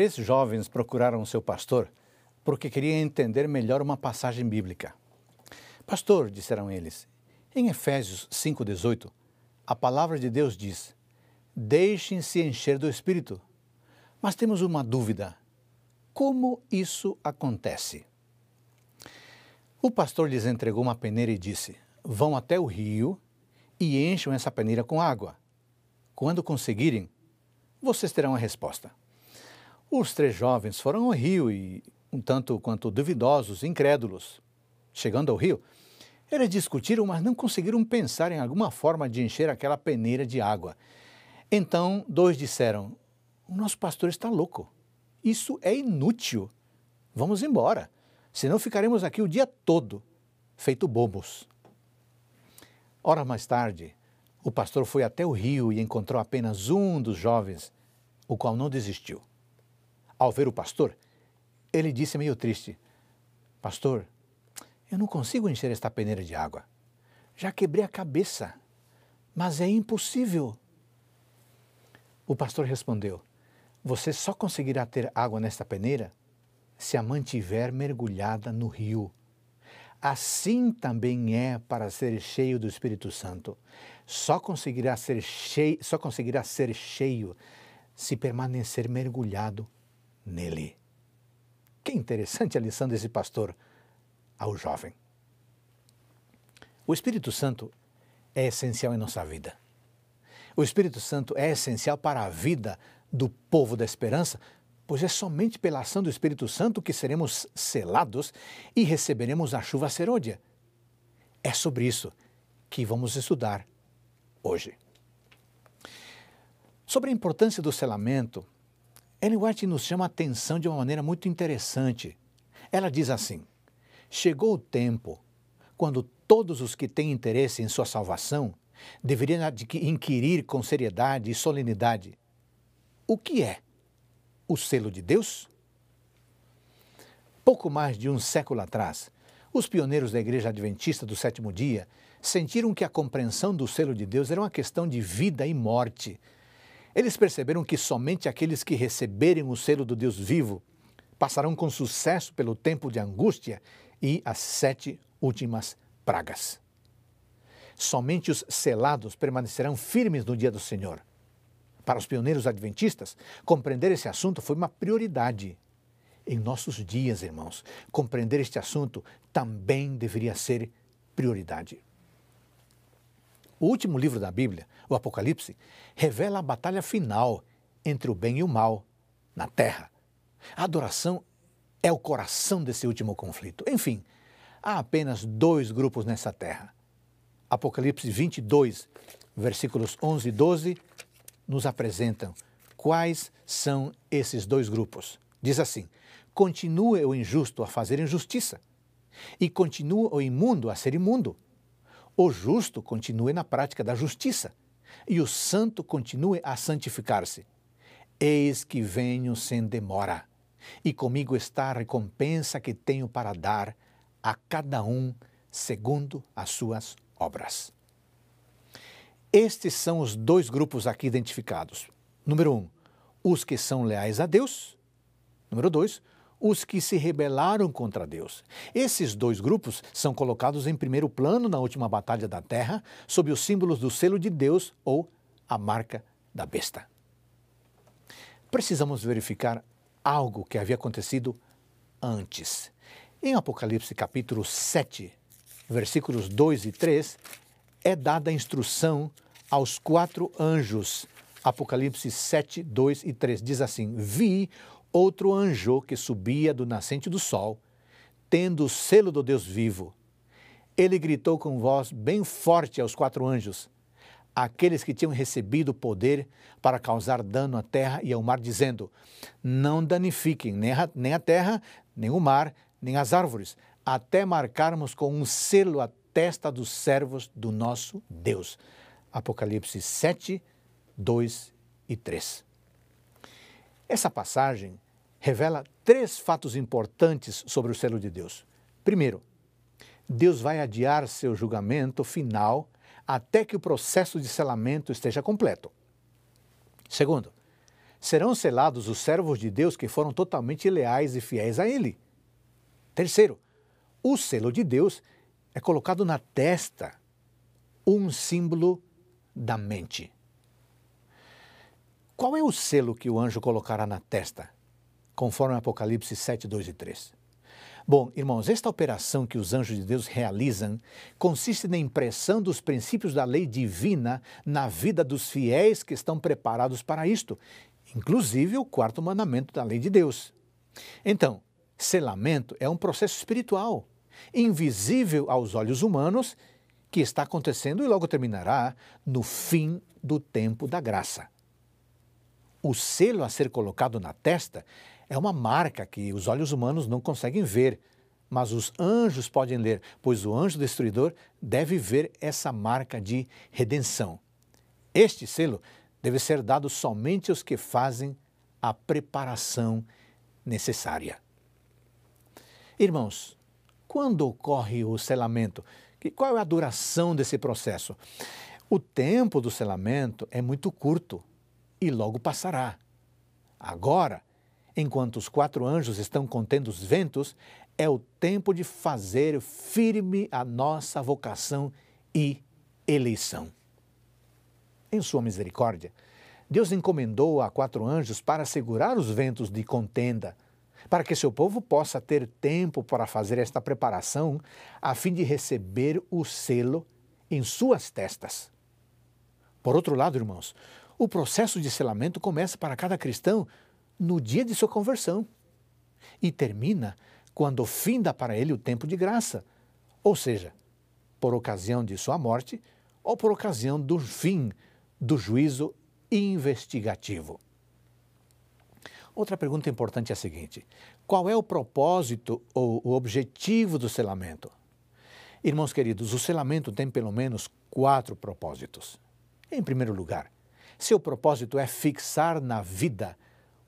Três jovens procuraram seu pastor porque queriam entender melhor uma passagem bíblica. Pastor, disseram eles, em Efésios 5,18, a palavra de Deus diz: Deixem-se encher do Espírito. Mas temos uma dúvida: como isso acontece? O pastor lhes entregou uma peneira e disse: Vão até o rio e encham essa peneira com água. Quando conseguirem, vocês terão a resposta. Os três jovens foram ao rio e, um tanto quanto duvidosos, incrédulos. Chegando ao rio, eles discutiram, mas não conseguiram pensar em alguma forma de encher aquela peneira de água. Então, dois disseram: O nosso pastor está louco. Isso é inútil. Vamos embora, senão ficaremos aqui o dia todo, feito bobos. Hora mais tarde, o pastor foi até o rio e encontrou apenas um dos jovens, o qual não desistiu. Ao ver o pastor, ele disse meio triste: Pastor, eu não consigo encher esta peneira de água. Já quebrei a cabeça, mas é impossível. O pastor respondeu: Você só conseguirá ter água nesta peneira se a mantiver mergulhada no rio. Assim também é para ser cheio do Espírito Santo. Só conseguirá ser cheio, só conseguirá ser cheio se permanecer mergulhado nele. Que interessante a lição desse pastor ao jovem. O Espírito Santo é essencial em nossa vida. O Espírito Santo é essencial para a vida do povo da esperança, pois é somente pela ação do Espírito Santo que seremos selados e receberemos a chuva serôdia. É sobre isso que vamos estudar hoje. Sobre a importância do selamento, Ellen White nos chama a atenção de uma maneira muito interessante. Ela diz assim: Chegou o tempo quando todos os que têm interesse em sua salvação deveriam inquirir com seriedade e solenidade: o que é o selo de Deus? Pouco mais de um século atrás, os pioneiros da Igreja Adventista do Sétimo Dia sentiram que a compreensão do selo de Deus era uma questão de vida e morte eles perceberam que somente aqueles que receberem o selo do Deus vivo passarão com sucesso pelo tempo de angústia e as sete últimas pragas. Somente os selados permanecerão firmes no dia do Senhor. Para os pioneiros adventistas, compreender esse assunto foi uma prioridade. Em nossos dias, irmãos, compreender este assunto também deveria ser prioridade. O último livro da Bíblia, o Apocalipse, revela a batalha final entre o bem e o mal na terra. A adoração é o coração desse último conflito. Enfim, há apenas dois grupos nessa terra. Apocalipse 22, versículos 11 e 12, nos apresentam quais são esses dois grupos. Diz assim: Continue o injusto a fazer injustiça, e continue o imundo a ser imundo o justo continue na prática da justiça e o santo continue a santificar-se. Eis que venho sem demora, e comigo está a recompensa que tenho para dar a cada um segundo as suas obras. Estes são os dois grupos aqui identificados. Número um, os que são leais a Deus. Número dois, os que se rebelaram contra Deus. Esses dois grupos são colocados em primeiro plano na última batalha da terra, sob os símbolos do selo de Deus ou a marca da besta. Precisamos verificar algo que havia acontecido antes. Em Apocalipse capítulo 7, versículos 2 e 3, é dada a instrução aos quatro anjos. Apocalipse 7, 2 e 3 diz assim: Vi outro anjo que subia do nascente do sol, tendo o selo do Deus vivo. Ele gritou com voz bem forte aos quatro anjos, aqueles que tinham recebido poder para causar dano à terra e ao mar, dizendo: Não danifiquem nem a terra, nem o mar, nem as árvores, até marcarmos com um selo a testa dos servos do nosso Deus. Apocalipse 7, 2 e 3. Essa passagem revela três fatos importantes sobre o selo de Deus. Primeiro, Deus vai adiar seu julgamento final até que o processo de selamento esteja completo. Segundo, serão selados os servos de Deus que foram totalmente leais e fiéis a Ele. Terceiro, o selo de Deus é colocado na testa, um símbolo da mente. Qual é o selo que o anjo colocará na testa, conforme Apocalipse 7, 2 e 3? Bom, irmãos, esta operação que os anjos de Deus realizam consiste na impressão dos princípios da lei divina na vida dos fiéis que estão preparados para isto, inclusive o quarto mandamento da lei de Deus. Então, selamento é um processo espiritual, invisível aos olhos humanos, que está acontecendo e logo terminará no fim do tempo da graça. O selo a ser colocado na testa é uma marca que os olhos humanos não conseguem ver, mas os anjos podem ler, pois o anjo destruidor deve ver essa marca de redenção. Este selo deve ser dado somente aos que fazem a preparação necessária. Irmãos, quando ocorre o selamento? Qual é a duração desse processo? O tempo do selamento é muito curto e logo passará. Agora, enquanto os quatro anjos estão contendo os ventos, é o tempo de fazer firme a nossa vocação e eleição. Em sua misericórdia, Deus encomendou a quatro anjos para segurar os ventos de contenda, para que seu povo possa ter tempo para fazer esta preparação, a fim de receber o selo em suas testas. Por outro lado, irmãos, o processo de selamento começa para cada cristão no dia de sua conversão e termina quando finda para ele o tempo de graça, ou seja, por ocasião de sua morte ou por ocasião do fim do juízo investigativo. Outra pergunta importante é a seguinte: qual é o propósito ou o objetivo do selamento? Irmãos queridos, o selamento tem pelo menos quatro propósitos. Em primeiro lugar, seu propósito é fixar na vida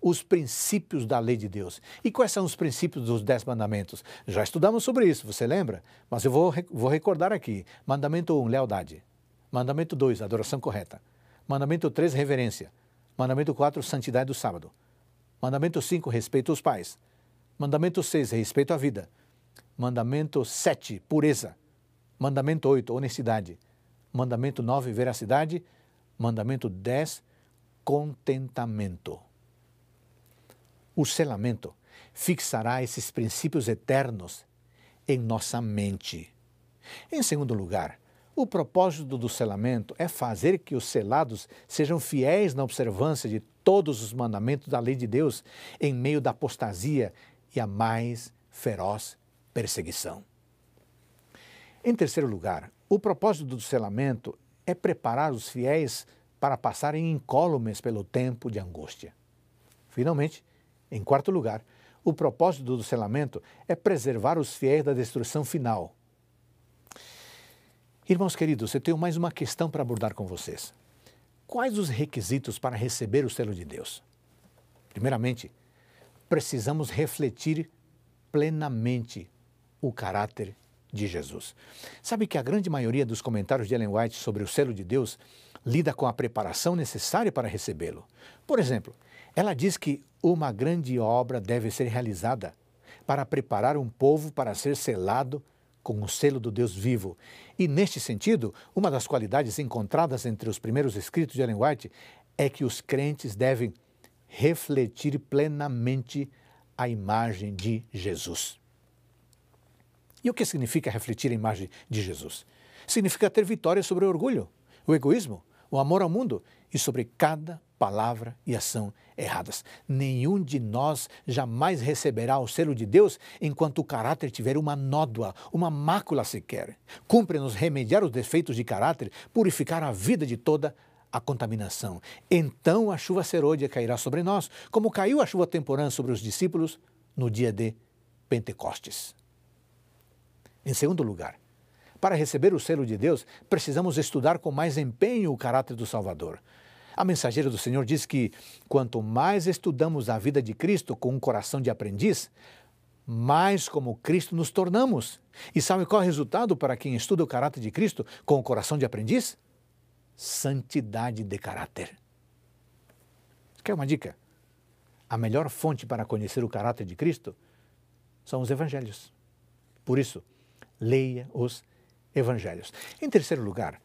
os princípios da lei de Deus. E quais são os princípios dos Dez Mandamentos? Já estudamos sobre isso, você lembra? Mas eu vou, vou recordar aqui. Mandamento 1, um, lealdade. Mandamento 2, adoração correta. Mandamento 3, reverência. Mandamento 4, santidade do sábado. Mandamento 5, respeito aos pais. Mandamento 6, respeito à vida. Mandamento 7, pureza. Mandamento 8, honestidade. Mandamento 9, veracidade. Mandamento 10, contentamento. O selamento fixará esses princípios eternos em nossa mente. Em segundo lugar, o propósito do selamento é fazer que os selados sejam fiéis na observância de todos os mandamentos da lei de Deus em meio da apostasia e a mais feroz perseguição. Em terceiro lugar, o propósito do selamento é preparar os fiéis para passarem incólumes pelo tempo de angústia. Finalmente, em quarto lugar, o propósito do selamento é preservar os fiéis da destruição final. Irmãos queridos, eu tenho mais uma questão para abordar com vocês. Quais os requisitos para receber o selo de Deus? Primeiramente, precisamos refletir plenamente o caráter de Jesus. Sabe que a grande maioria dos comentários de Ellen White sobre o selo de Deus lida com a preparação necessária para recebê-lo. Por exemplo, ela diz que uma grande obra deve ser realizada para preparar um povo para ser selado com o selo do Deus vivo. E, neste sentido, uma das qualidades encontradas entre os primeiros escritos de Ellen White é que os crentes devem refletir plenamente a imagem de Jesus. E o que significa refletir a imagem de Jesus? Significa ter vitória sobre o orgulho, o egoísmo, o amor ao mundo e sobre cada palavra e ação erradas. Nenhum de nós jamais receberá o selo de Deus enquanto o caráter tiver uma nódoa, uma mácula sequer. Cumpre-nos remediar os defeitos de caráter, purificar a vida de toda a contaminação. Então a chuva serôdia cairá sobre nós, como caiu a chuva temporã sobre os discípulos no dia de Pentecostes. Em segundo lugar, para receber o selo de Deus, precisamos estudar com mais empenho o caráter do Salvador. A mensageira do Senhor diz que quanto mais estudamos a vida de Cristo com um coração de aprendiz, mais como Cristo nos tornamos. E sabe qual é o resultado para quem estuda o caráter de Cristo com o coração de aprendiz? Santidade de caráter. Quer uma dica? a melhor fonte para conhecer o caráter de Cristo são os evangelhos. Por isso, leia os evangelhos. Em terceiro lugar,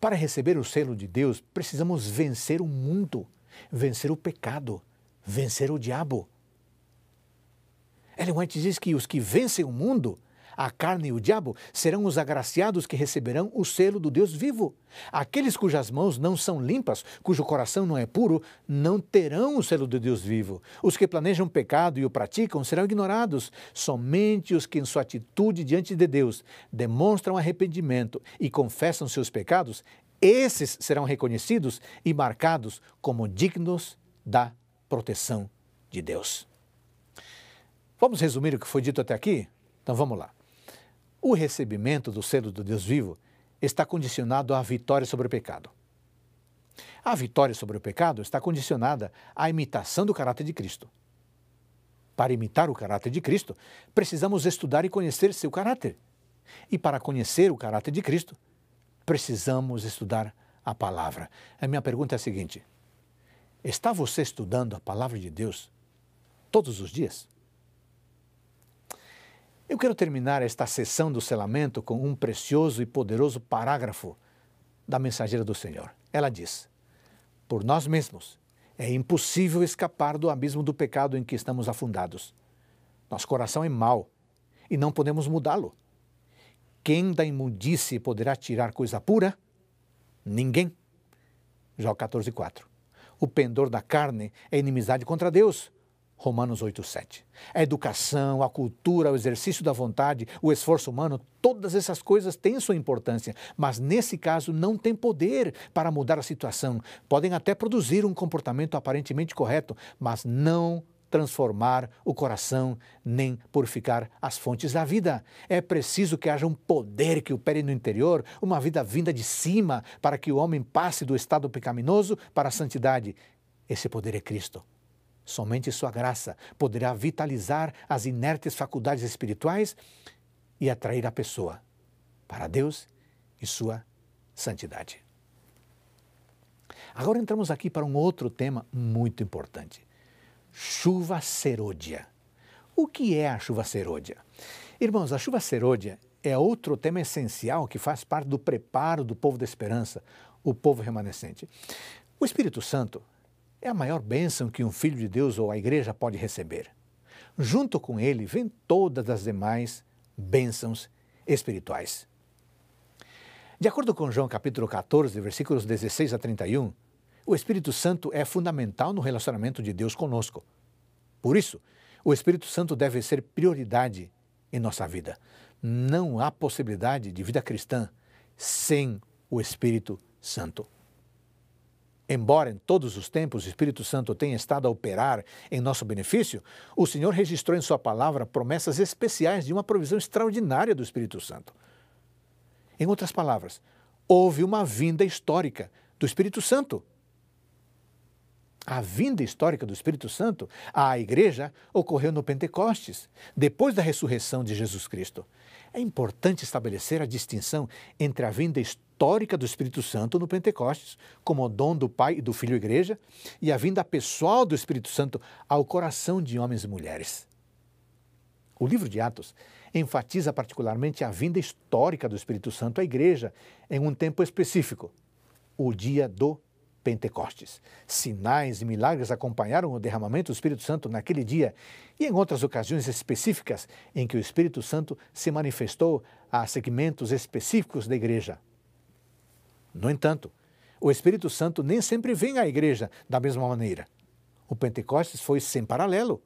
para receber o selo de Deus, precisamos vencer o mundo, vencer o pecado, vencer o diabo. Ellen White diz que os que vencem o mundo a carne e o diabo serão os agraciados que receberão o selo do Deus vivo. Aqueles cujas mãos não são limpas, cujo coração não é puro, não terão o selo do Deus vivo. Os que planejam pecado e o praticam serão ignorados. Somente os que, em sua atitude diante de Deus, demonstram arrependimento e confessam seus pecados, esses serão reconhecidos e marcados como dignos da proteção de Deus. Vamos resumir o que foi dito até aqui? Então vamos lá. O recebimento do selo do Deus vivo está condicionado à vitória sobre o pecado. A vitória sobre o pecado está condicionada à imitação do caráter de Cristo. Para imitar o caráter de Cristo, precisamos estudar e conhecer seu caráter. E para conhecer o caráter de Cristo, precisamos estudar a palavra. A minha pergunta é a seguinte: está você estudando a palavra de Deus todos os dias? Eu quero terminar esta sessão do selamento com um precioso e poderoso parágrafo da mensageira do Senhor. Ela diz: Por nós mesmos é impossível escapar do abismo do pecado em que estamos afundados. Nosso coração é mau e não podemos mudá-lo. Quem da imundície poderá tirar coisa pura? Ninguém. Jó 14,4. O pendor da carne é inimizade contra Deus Romanos 8,7. A educação, a cultura, o exercício da vontade, o esforço humano, todas essas coisas têm sua importância, mas nesse caso não têm poder para mudar a situação. Podem até produzir um comportamento aparentemente correto, mas não transformar o coração nem purificar as fontes da vida. É preciso que haja um poder que opere no interior, uma vida vinda de cima, para que o homem passe do estado pecaminoso para a santidade. Esse poder é Cristo. Somente Sua graça poderá vitalizar as inertes faculdades espirituais e atrair a pessoa para Deus e Sua santidade. Agora entramos aqui para um outro tema muito importante: chuva serôdia. O que é a chuva serôdia? Irmãos, a chuva serôdia é outro tema essencial que faz parte do preparo do povo da esperança, o povo remanescente. O Espírito Santo é a maior bênção que um filho de Deus ou a igreja pode receber. Junto com ele vem todas as demais bênçãos espirituais. De acordo com João capítulo 14, versículos 16 a 31, o Espírito Santo é fundamental no relacionamento de Deus conosco. Por isso, o Espírito Santo deve ser prioridade em nossa vida. Não há possibilidade de vida cristã sem o Espírito Santo. Embora em todos os tempos o Espírito Santo tenha estado a operar em nosso benefício, o Senhor registrou em Sua palavra promessas especiais de uma provisão extraordinária do Espírito Santo. Em outras palavras, houve uma vinda histórica do Espírito Santo. A vinda histórica do Espírito Santo à igreja ocorreu no Pentecostes, depois da ressurreição de Jesus Cristo. É importante estabelecer a distinção entre a vinda histórica do Espírito Santo no Pentecostes, como dom do Pai e do Filho Igreja, e a vinda pessoal do Espírito Santo ao coração de homens e mulheres. O livro de Atos enfatiza particularmente a vinda histórica do Espírito Santo à igreja em um tempo específico, o dia do Pentecostes. Sinais e milagres acompanharam o derramamento do Espírito Santo naquele dia e em outras ocasiões específicas em que o Espírito Santo se manifestou a segmentos específicos da igreja. No entanto, o Espírito Santo nem sempre vem à igreja da mesma maneira. O Pentecostes foi sem paralelo.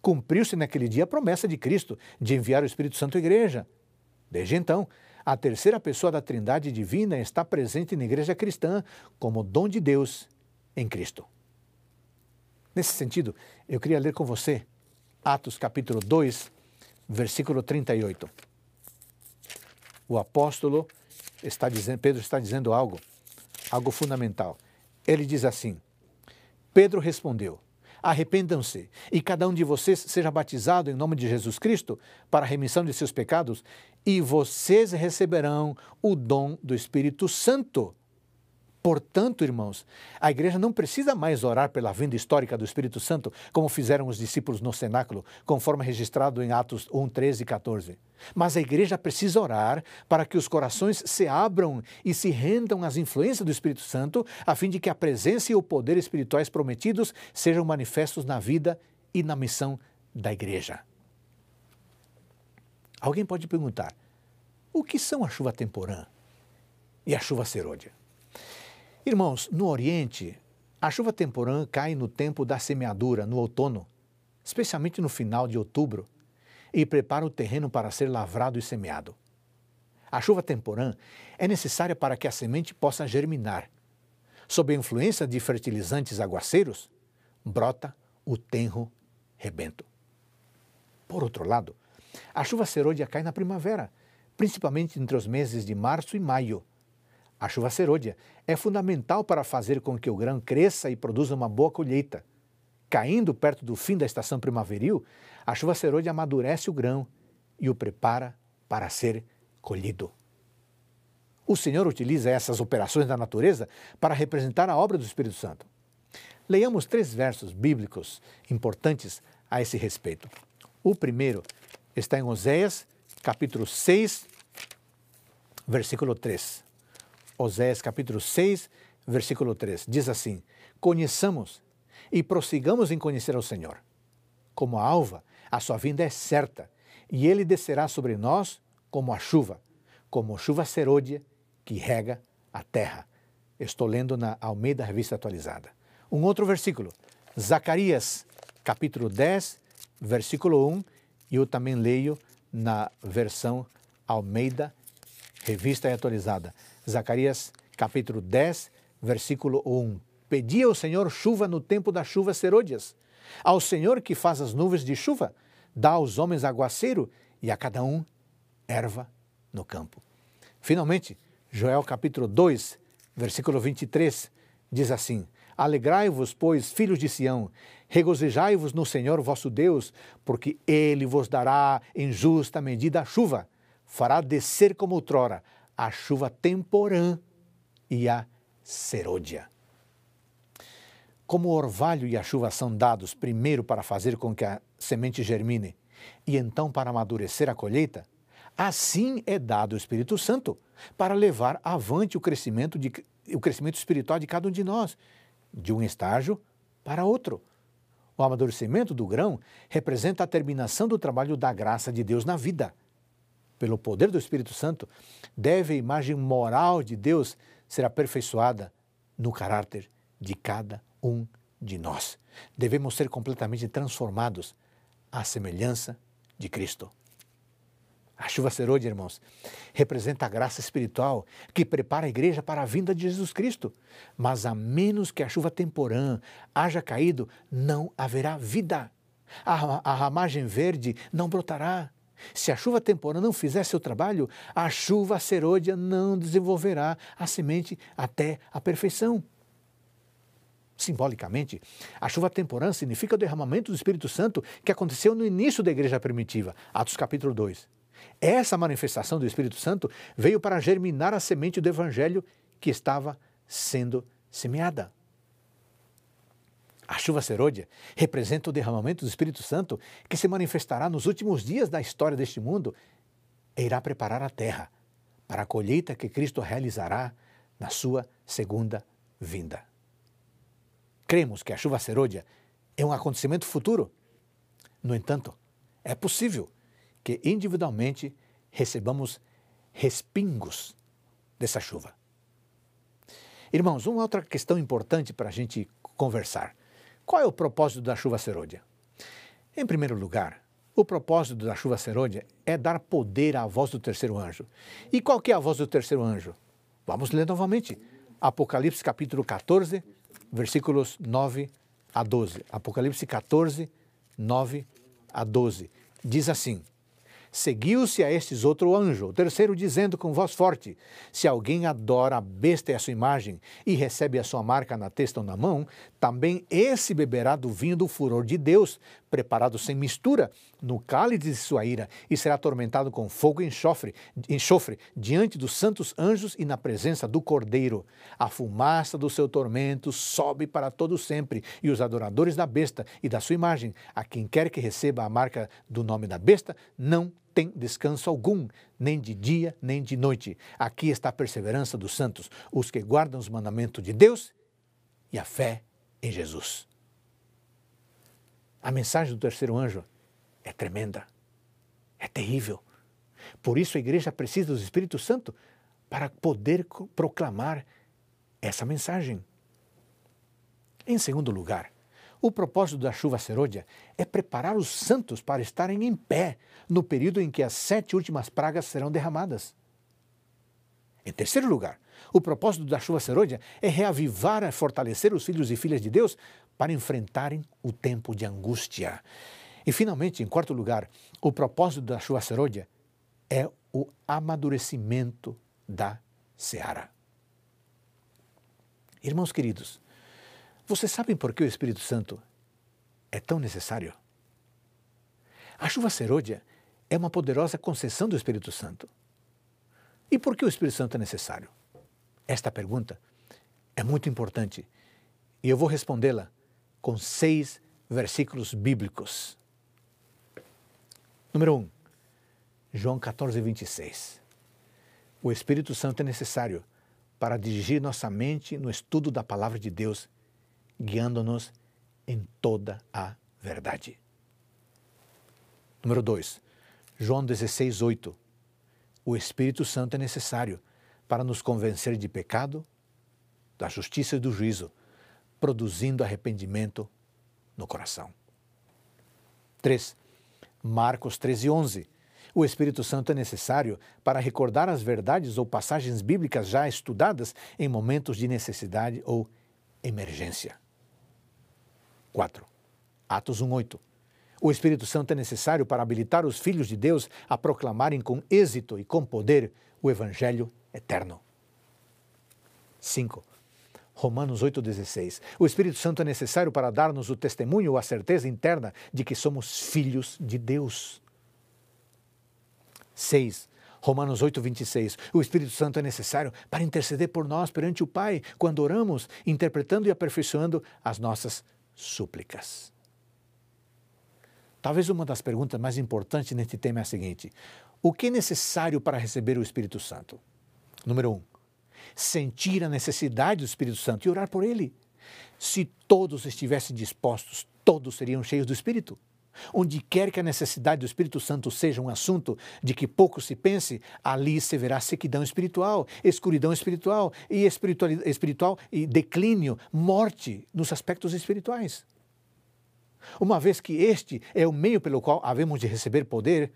Cumpriu-se naquele dia a promessa de Cristo de enviar o Espírito Santo à igreja. Desde então, a terceira pessoa da Trindade Divina está presente na igreja cristã como dom de Deus em Cristo. Nesse sentido, eu queria ler com você Atos capítulo 2, versículo 38. O apóstolo está dizendo, Pedro está dizendo algo, algo fundamental. Ele diz assim: Pedro respondeu: Arrependam-se e cada um de vocês seja batizado em nome de Jesus Cristo para a remissão de seus pecados, e vocês receberão o dom do Espírito Santo, Portanto, irmãos, a igreja não precisa mais orar pela vinda histórica do Espírito Santo, como fizeram os discípulos no cenáculo, conforme registrado em Atos 1, 13 e 14. Mas a igreja precisa orar para que os corações se abram e se rendam às influências do Espírito Santo, a fim de que a presença e o poder espirituais prometidos sejam manifestos na vida e na missão da igreja. Alguém pode perguntar: o que são a chuva temporã e a chuva serôdia? Irmãos, no Oriente, a chuva temporã cai no tempo da semeadura, no outono, especialmente no final de outubro, e prepara o terreno para ser lavrado e semeado. A chuva temporã é necessária para que a semente possa germinar. Sob a influência de fertilizantes aguaceiros, brota o tenro rebento. Por outro lado, a chuva serôdia cai na primavera, principalmente entre os meses de março e maio, a chuva serôdia é fundamental para fazer com que o grão cresça e produza uma boa colheita. Caindo perto do fim da estação primaveril, a chuva serôdia amadurece o grão e o prepara para ser colhido. O Senhor utiliza essas operações da natureza para representar a obra do Espírito Santo. Leiamos três versos bíblicos importantes a esse respeito. O primeiro está em Oséias, capítulo 6, versículo 3. Oséias capítulo 6, versículo 3. Diz assim: Conheçamos e prossigamos em conhecer ao Senhor. Como a alva, a sua vinda é certa, e ele descerá sobre nós como a chuva, como chuva serôdia que rega a terra. Estou lendo na Almeida Revista Atualizada. Um outro versículo, Zacarias, capítulo 10, versículo 1, e eu também leio na versão Almeida Revista Atualizada. Zacarias capítulo 10, versículo 1. Pedi ao Senhor chuva no tempo das chuvas serôdias. Ao Senhor que faz as nuvens de chuva, dá aos homens aguaceiro e a cada um erva no campo. Finalmente, Joel capítulo 2, versículo 23, diz assim: Alegrai-vos, pois, filhos de Sião, regozijai-vos no Senhor vosso Deus, porque ele vos dará em justa medida a chuva, fará descer como outrora a chuva temporã e a serôdia. Como o orvalho e a chuva são dados primeiro para fazer com que a semente germine e então para amadurecer a colheita, assim é dado o Espírito Santo para levar avante o crescimento, de, o crescimento espiritual de cada um de nós, de um estágio para outro. O amadurecimento do grão representa a terminação do trabalho da graça de Deus na vida pelo poder do Espírito Santo, deve a imagem moral de Deus ser aperfeiçoada no caráter de cada um de nós. Devemos ser completamente transformados à semelhança de Cristo. A chuva serôdia, irmãos, representa a graça espiritual que prepara a igreja para a vinda de Jesus Cristo. Mas a menos que a chuva temporã haja caído, não haverá vida. A, a ramagem verde não brotará. Se a chuva temporã não fizer seu trabalho, a chuva serôdia não desenvolverá a semente até a perfeição. Simbolicamente, a chuva temporã significa o derramamento do Espírito Santo que aconteceu no início da igreja primitiva, Atos capítulo 2. Essa manifestação do Espírito Santo veio para germinar a semente do evangelho que estava sendo semeada. A chuva serôdia representa o derramamento do Espírito Santo que se manifestará nos últimos dias da história deste mundo e irá preparar a terra para a colheita que Cristo realizará na sua segunda vinda. Cremos que a chuva serôdia é um acontecimento futuro. No entanto, é possível que individualmente recebamos respingos dessa chuva. Irmãos, uma outra questão importante para a gente conversar. Qual é o propósito da chuva serôdia? Em primeiro lugar, o propósito da chuva serôdia é dar poder à voz do terceiro anjo. E qual que é a voz do terceiro anjo? Vamos ler novamente. Apocalipse capítulo 14, versículos 9 a 12. Apocalipse 14, 9 a 12. Diz assim: Seguiu-se a estes outro anjo, o terceiro, dizendo com voz forte: Se alguém adora a besta e a sua imagem, e recebe a sua marca na testa ou na mão, também esse beberá do vinho do furor de Deus, preparado sem mistura, no cálice de sua ira, e será atormentado com fogo e enxofre, enxofre diante dos santos anjos e na presença do Cordeiro. A fumaça do seu tormento sobe para todo sempre, e os adoradores da besta e da sua imagem, a quem quer que receba a marca do nome da besta, não tem descanso algum, nem de dia nem de noite. Aqui está a perseverança dos santos, os que guardam os mandamentos de Deus e a fé em Jesus. A mensagem do terceiro anjo é tremenda, é terrível. Por isso a igreja precisa do Espírito Santo para poder proclamar essa mensagem. Em segundo lugar, o propósito da chuva serôdia é preparar os santos para estarem em pé no período em que as sete últimas pragas serão derramadas. Em terceiro lugar, o propósito da chuva serôdia é reavivar e fortalecer os filhos e filhas de Deus para enfrentarem o tempo de angústia. E, finalmente, em quarto lugar, o propósito da chuva serôdia é o amadurecimento da seara. Irmãos queridos, vocês sabem por que o Espírito Santo é tão necessário? A chuva serôdia é uma poderosa concessão do Espírito Santo. E por que o Espírito Santo é necessário? Esta pergunta é muito importante e eu vou respondê-la com seis versículos bíblicos. Número 1, um, João 14, 26. O Espírito Santo é necessário para dirigir nossa mente no estudo da palavra de Deus guiando-nos em toda a verdade. Número 2. João 16, 8. O Espírito Santo é necessário para nos convencer de pecado, da justiça e do juízo, produzindo arrependimento no coração. 3. Marcos 13, 11. O Espírito Santo é necessário para recordar as verdades ou passagens bíblicas já estudadas em momentos de necessidade ou emergência. 4. Atos 1:8. O Espírito Santo é necessário para habilitar os filhos de Deus a proclamarem com êxito e com poder o evangelho eterno. 5. Romanos 8,16. O Espírito Santo é necessário para dar-nos o testemunho ou a certeza interna de que somos filhos de Deus. 6. Romanos 8, 26. O Espírito Santo é necessário para interceder por nós perante o Pai quando oramos, interpretando e aperfeiçoando as nossas súplicas. Talvez uma das perguntas mais importantes neste tema é a seguinte: o que é necessário para receber o Espírito Santo? Número um, sentir a necessidade do Espírito Santo e orar por ele. Se todos estivessem dispostos, todos seriam cheios do Espírito. Onde quer que a necessidade do Espírito Santo seja um assunto de que pouco se pense, ali se verá sequidão espiritual, escuridão espiritual e espiritual, espiritual e declínio, morte nos aspectos espirituais. Uma vez que este é o meio pelo qual havemos de receber poder,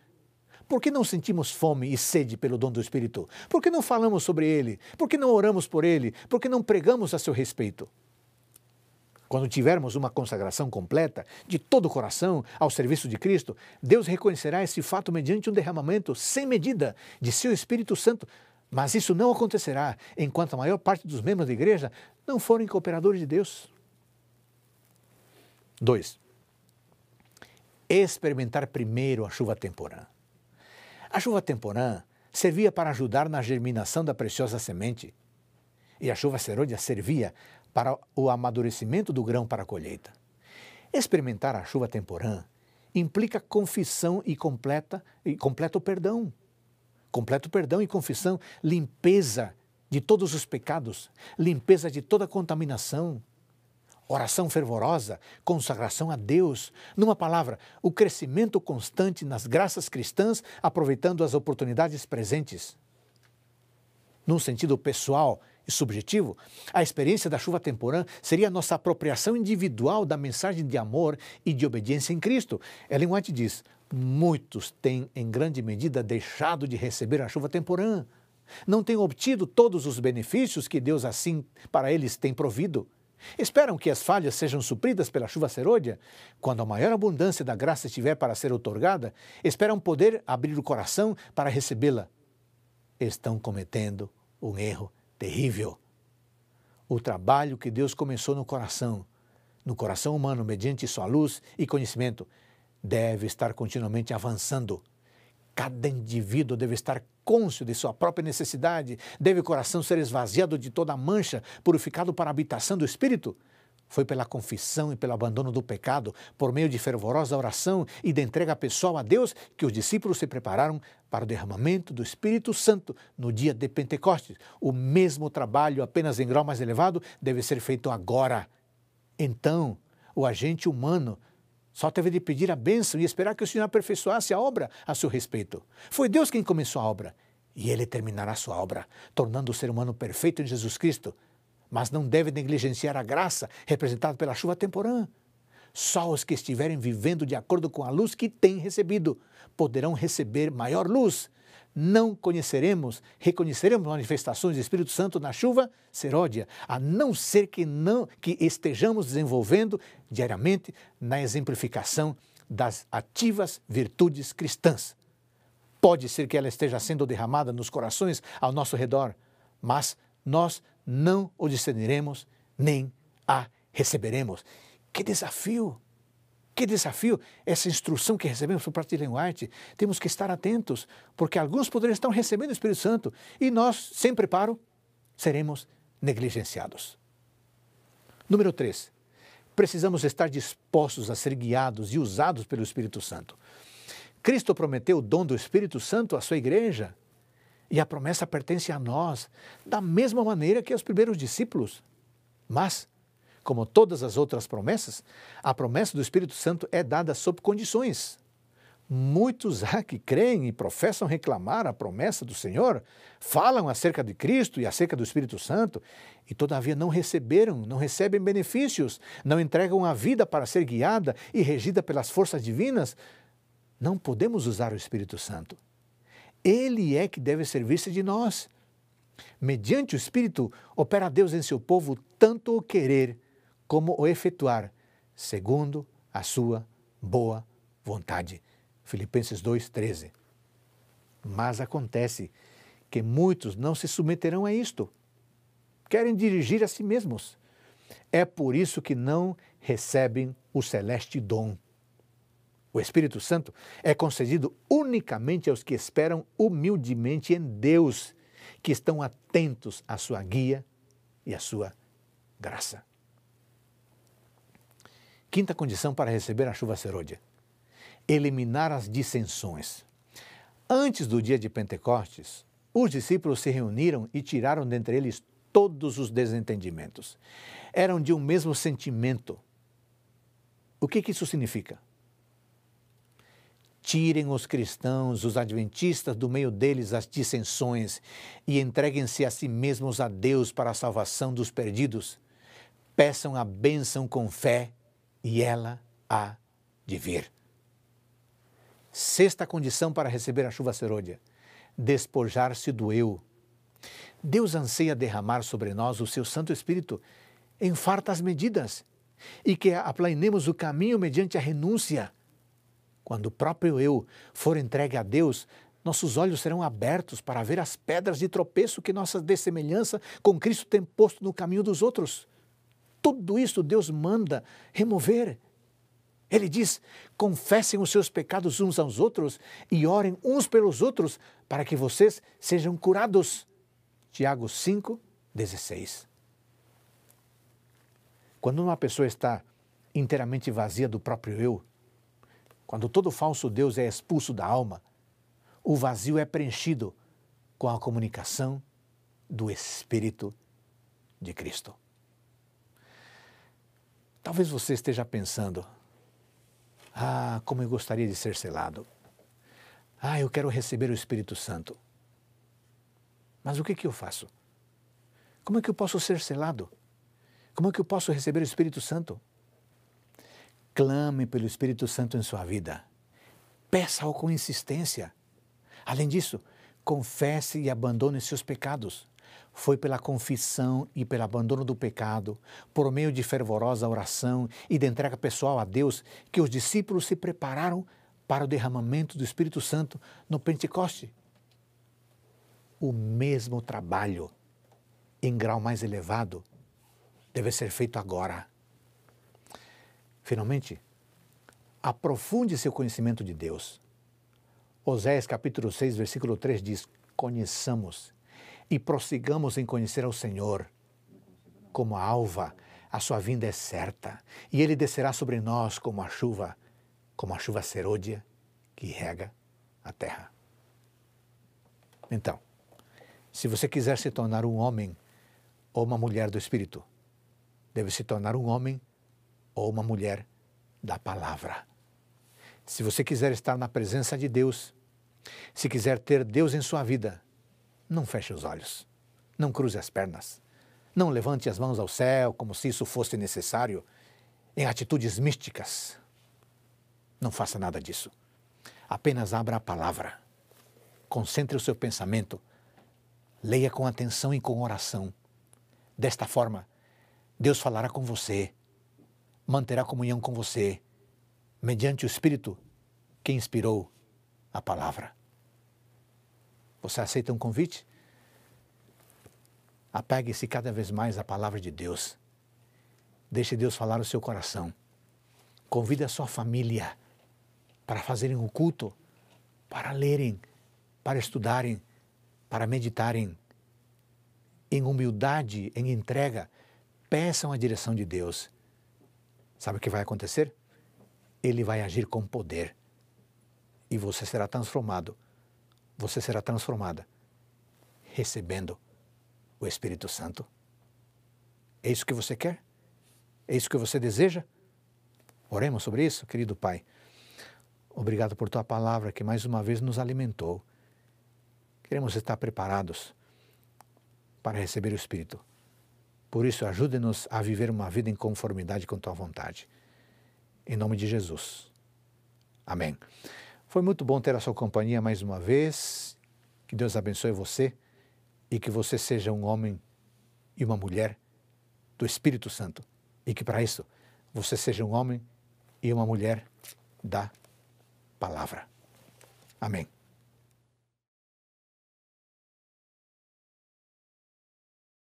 por que não sentimos fome e sede pelo dom do Espírito? Por que não falamos sobre ele? Por que não oramos por ele? Por que não pregamos a seu respeito? Quando tivermos uma consagração completa, de todo o coração, ao serviço de Cristo, Deus reconhecerá esse fato mediante um derramamento sem medida de seu Espírito Santo. Mas isso não acontecerá enquanto a maior parte dos membros da igreja não forem cooperadores de Deus. 2. Experimentar primeiro a chuva temporã. A chuva temporã servia para ajudar na germinação da preciosa semente. E a chuva serôdia servia para o amadurecimento do grão para a colheita. Experimentar a chuva temporã implica confissão e completa e completo perdão. Completo perdão e confissão, limpeza de todos os pecados, limpeza de toda contaminação, oração fervorosa, consagração a Deus. Numa palavra, o crescimento constante nas graças cristãs, aproveitando as oportunidades presentes. Num sentido pessoal, e subjetivo, a experiência da chuva temporã seria a nossa apropriação individual da mensagem de amor e de obediência em Cristo. Ellen White diz: muitos têm, em grande medida, deixado de receber a chuva temporã. Não têm obtido todos os benefícios que Deus assim para eles tem provido. Esperam que as falhas sejam supridas pela chuva serôdia? Quando a maior abundância da graça estiver para ser otorgada, esperam poder abrir o coração para recebê-la. Estão cometendo um erro terrível. O trabalho que Deus começou no coração, no coração humano, mediante sua luz e conhecimento, deve estar continuamente avançando. Cada indivíduo deve estar cônscio de sua própria necessidade, deve o coração ser esvaziado de toda mancha, purificado para a habitação do Espírito. Foi pela confissão e pelo abandono do pecado, por meio de fervorosa oração e de entrega pessoal a Deus, que os discípulos se prepararam para o derramamento do Espírito Santo no dia de Pentecostes. O mesmo trabalho, apenas em grau mais elevado, deve ser feito agora. Então, o agente humano só teve de pedir a bênção e esperar que o Senhor aperfeiçoasse a obra a seu respeito. Foi Deus quem começou a obra e ele terminará sua obra, tornando o ser humano perfeito em Jesus Cristo. Mas não deve negligenciar a graça representada pela chuva temporã. Só os que estiverem vivendo de acordo com a luz que têm recebido poderão receber maior luz não conheceremos, reconheceremos manifestações do Espírito Santo na chuva seródia, a não ser que não que estejamos desenvolvendo diariamente na exemplificação das ativas virtudes cristãs. Pode ser que ela esteja sendo derramada nos corações ao nosso redor, mas nós não o discerniremos nem a receberemos. Que desafio! Que desafio essa instrução que recebemos por parte de White. Temos que estar atentos, porque alguns poderiam estar recebendo o Espírito Santo e nós, sem preparo, seremos negligenciados. Número 3. Precisamos estar dispostos a ser guiados e usados pelo Espírito Santo. Cristo prometeu o dom do Espírito Santo à sua igreja e a promessa pertence a nós, da mesma maneira que aos primeiros discípulos. Mas como todas as outras promessas, a promessa do Espírito Santo é dada sob condições. Muitos há que creem e professam reclamar a promessa do Senhor, falam acerca de Cristo e acerca do Espírito Santo, e todavia não receberam, não recebem benefícios, não entregam a vida para ser guiada e regida pelas forças divinas. Não podemos usar o Espírito Santo. Ele é que deve servir-se de nós. Mediante o Espírito, opera Deus em seu povo tanto o querer como o efetuar, segundo a sua boa vontade. Filipenses 2,13. Mas acontece que muitos não se submeterão a isto. Querem dirigir a si mesmos. É por isso que não recebem o celeste dom. O Espírito Santo é concedido unicamente aos que esperam humildemente em Deus, que estão atentos à sua guia e à sua graça. Quinta condição para receber a chuva serôdia: eliminar as dissensões. Antes do dia de Pentecostes, os discípulos se reuniram e tiraram dentre eles todos os desentendimentos. Eram de um mesmo sentimento. O que, que isso significa? Tirem os cristãos, os adventistas, do meio deles as dissensões e entreguem-se a si mesmos a Deus para a salvação dos perdidos. Peçam a bênção com fé e ela há de vir. Sexta condição para receber a chuva serôdia: despojar-se do eu. Deus anseia derramar sobre nós o seu Santo Espírito em fartas medidas e que aplanemos o caminho mediante a renúncia. Quando o próprio eu for entregue a Deus, nossos olhos serão abertos para ver as pedras de tropeço que nossa dessemelhança com Cristo tem posto no caminho dos outros. Tudo isso Deus manda remover. Ele diz: confessem os seus pecados uns aos outros e orem uns pelos outros para que vocês sejam curados. Tiago 5, 16. Quando uma pessoa está inteiramente vazia do próprio eu, quando todo falso Deus é expulso da alma, o vazio é preenchido com a comunicação do Espírito de Cristo. Talvez você esteja pensando: ah, como eu gostaria de ser selado. Ah, eu quero receber o Espírito Santo. Mas o que, que eu faço? Como é que eu posso ser selado? Como é que eu posso receber o Espírito Santo? Clame pelo Espírito Santo em sua vida. Peça-o com insistência. Além disso, confesse e abandone seus pecados. Foi pela confissão e pelo abandono do pecado, por meio de fervorosa oração e de entrega pessoal a Deus, que os discípulos se prepararam para o derramamento do Espírito Santo no Pentecoste. O mesmo trabalho, em grau mais elevado, deve ser feito agora. Finalmente, aprofunde seu conhecimento de Deus. Oséias capítulo 6, versículo 3 diz: Conheçamos e prossigamos em conhecer ao Senhor. Como a alva, a sua vinda é certa, e ele descerá sobre nós como a chuva, como a chuva serôdia que rega a terra. Então, se você quiser se tornar um homem ou uma mulher do Espírito, deve se tornar um homem ou uma mulher da palavra. Se você quiser estar na presença de Deus, se quiser ter Deus em sua vida, não feche os olhos, não cruze as pernas, não levante as mãos ao céu como se isso fosse necessário em atitudes místicas. Não faça nada disso. Apenas abra a palavra. Concentre o seu pensamento. Leia com atenção e com oração. Desta forma, Deus falará com você, manterá comunhão com você mediante o Espírito que inspirou a palavra. Você aceita um convite? Apegue-se cada vez mais à palavra de Deus. Deixe Deus falar o seu coração. Convide a sua família para fazerem o culto, para lerem, para estudarem, para meditarem. Em humildade, em entrega, peçam a direção de Deus. Sabe o que vai acontecer? ele vai agir com poder e você será transformado, você será transformada recebendo o Espírito Santo. É isso que você quer? É isso que você deseja? Oremos sobre isso, querido Pai. Obrigado por tua palavra que mais uma vez nos alimentou. Queremos estar preparados para receber o Espírito. Por isso, ajude-nos a viver uma vida em conformidade com tua vontade. Em nome de Jesus. Amém. Foi muito bom ter a sua companhia mais uma vez. Que Deus abençoe você e que você seja um homem e uma mulher do Espírito Santo. E que para isso você seja um homem e uma mulher da palavra. Amém.